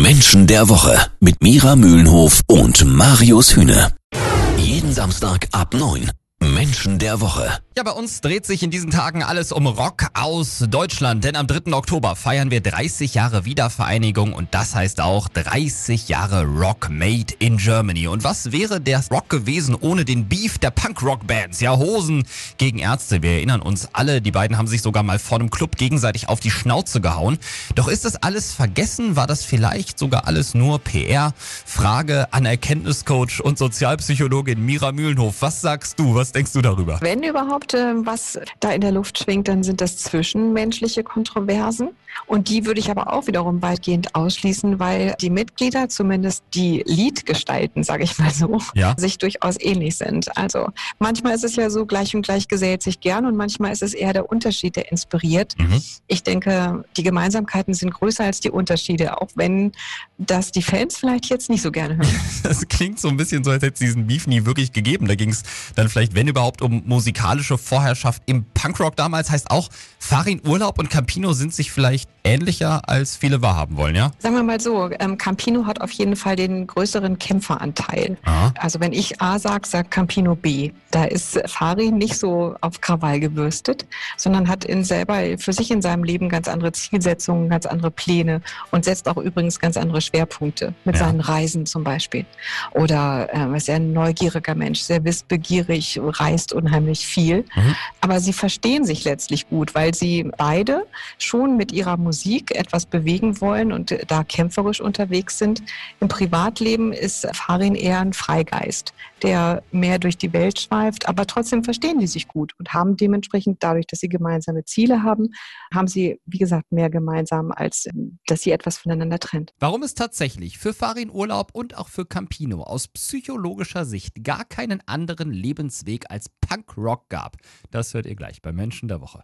Menschen der Woche mit Mira Mühlenhof und Marius Hühne. Jeden Samstag ab 9. Menschen der Woche. Ja, bei uns dreht sich in diesen Tagen alles um Rock aus Deutschland, denn am 3. Oktober feiern wir 30 Jahre Wiedervereinigung und das heißt auch 30 Jahre Rock Made in Germany. Und was wäre der Rock gewesen ohne den Beef der Punk-Rock-Bands? Ja, Hosen gegen Ärzte. Wir erinnern uns alle, die beiden haben sich sogar mal vor einem Club gegenseitig auf die Schnauze gehauen. Doch ist das alles vergessen? War das vielleicht sogar alles nur PR? Frage an Erkenntniscoach und Sozialpsychologin Mira Mühlenhof. Was sagst du? Was denkst du darüber? Wenn überhaupt äh, was da in der Luft schwingt, dann sind das zwischenmenschliche Kontroversen. Und die würde ich aber auch wiederum weitgehend ausschließen, weil die Mitglieder, zumindest die Liedgestalten, sage ich mal so, Ja. sich durchaus ähnlich sind. Also manchmal ist es ja so, gleich und gleich gesellt sich gern und manchmal ist es eher der Unterschied, der inspiriert. Mhm. Ich denke, die Gemeinsamkeiten sind größer als die Unterschiede, auch wenn das die Fans vielleicht jetzt nicht so gerne hören. Das klingt so ein bisschen so, als hätte es diesen Beef nie wirklich gegeben. Da ging es dann vielleicht, wenn überhaupt, um musikalische Vorherrschaft im Punkrock damals. Heißt auch, Farin Urlaub und Campino sind sich vielleicht ähnlicher, als viele wahrhaben wollen, ja? Sagen wir mal so, ähm, Campino hat auf jeden Fall den größeren Kämpferanteil. Aha. Also wenn ich A sage, sagt Campino B. Da ist Fari nicht so auf Krawall gebürstet, sondern hat in selber für sich in seinem Leben ganz andere Zielsetzungen, ganz andere Pläne und setzt auch übrigens ganz andere Schwerpunkte mit Ja. seinen Reisen zum Beispiel. Oder ähm, ist sehr ein neugieriger Mensch, sehr wissbegierig, reist unheimlich viel. Mhm. Aber sie verstehen sich letztlich gut, weil sie beide schon mit ihrer Musik etwas bewegen wollen und da kämpferisch unterwegs sind. Im Privatleben ist Farin eher ein Freigeist, der mehr durch die Welt schweift, aber trotzdem verstehen die sich gut und haben dementsprechend dadurch, dass sie gemeinsame Ziele haben, haben sie, wie gesagt, mehr gemeinsam, als dass sie etwas voneinander trennt. Warum es tatsächlich für Farin Urlaub und auch für Campino aus psychologischer Sicht gar keinen anderen Lebensweg als Punkrock gab, das hört ihr gleich bei Menschen der Woche.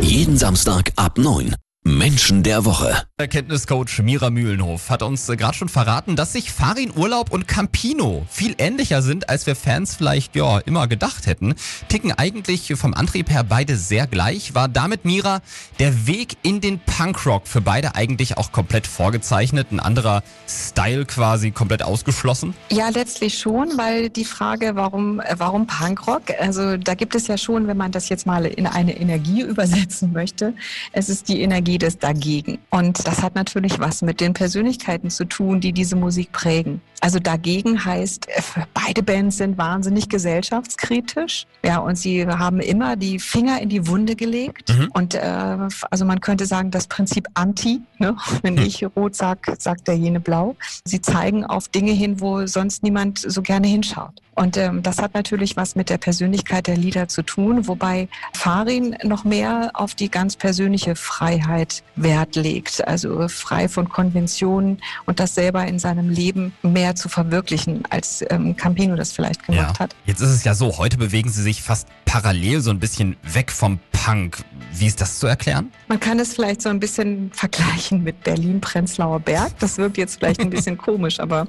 Jeden Samstag ab 9. Menschen der Woche. Erkenntniscoach Mira Mühlenhof hat uns äh, gerade schon verraten, dass sich Farin Urlaub und Campino viel ähnlicher sind, als wir Fans vielleicht ja immer gedacht hätten. Ticken eigentlich vom Antrieb her beide sehr gleich. War damit Mira der Weg in den Punkrock für beide eigentlich auch komplett vorgezeichnet, ein anderer Style quasi komplett ausgeschlossen? Ja, letztlich schon, weil die Frage, warum, äh, warum Punkrock? Also da gibt es ja schon, wenn man das jetzt mal in eine Energie übersetzen möchte, es ist die Energie des Dagegen. Und das hat natürlich was mit den Persönlichkeiten zu tun, die diese Musik prägen. Also dagegen heißt, äh, beide Bands sind wahnsinnig gesellschaftskritisch. Ja, und sie haben immer die Finger in die Wunde gelegt. Mhm. Und äh, also man könnte sagen, das Prinzip Anti, ne? wenn Mhm. ich rot sag, sagt der jene blau. Sie zeigen auf Dinge hin, wo sonst niemand so gerne hinschaut. Und ähm, das hat natürlich was mit der Persönlichkeit der Lieder zu tun, wobei Farin noch mehr auf die ganz persönliche Freiheit Wert legt, also frei von Konventionen und das selber in seinem Leben mehr zu verwirklichen, als ähm, Campino das vielleicht gemacht hat. Jetzt ist es ja so, heute bewegen sie sich fast parallel so ein bisschen weg vom Punk. Wie ist das zu erklären? Man kann es vielleicht so ein bisschen vergleichen mit Berlin-Prenzlauer Berg. Das wirkt jetzt vielleicht ein bisschen komisch, aber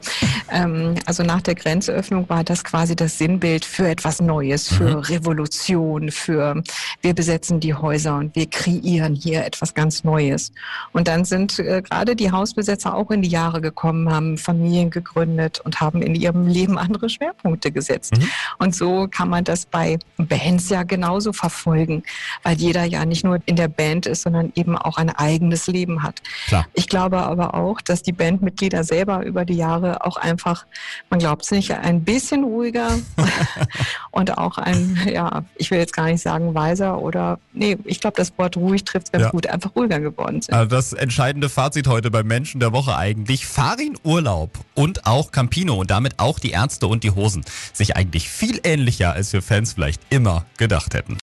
ähm, also nach der Grenzöffnung war das quasi das Sinnbild für etwas Neues, für Mhm. Revolution, für wir besetzen die Häuser und wir kreieren hier etwas ganz Neues. Und dann sind äh, gerade die Hausbesetzer auch in die Jahre gekommen, haben Familien gegründet und haben in ihrem Leben andere Schwerpunkte gesetzt. Mhm. Und so kann man das bei Bands ja genauso verfolgen, weil jeder ja nicht nur in der Band ist, sondern eben auch ein eigenes Leben hat. Klar. Ich glaube aber auch, dass die Bandmitglieder selber über die Jahre auch einfach, man glaubt es nicht, ein bisschen ruhiger und auch ein, ja, ich will jetzt gar nicht sagen weiser oder, nee, ich glaube, das Wort ruhig trifft es ganz Ja. gut, einfach ruhiger geworden sind. Also das entscheidende Fazit heute beim Menschen der Woche eigentlich. Farin Urlaub und auch Campino und damit auch die Ärzte und die Hosen sich eigentlich viel ähnlicher, als wir Fans vielleicht immer gedacht hätten.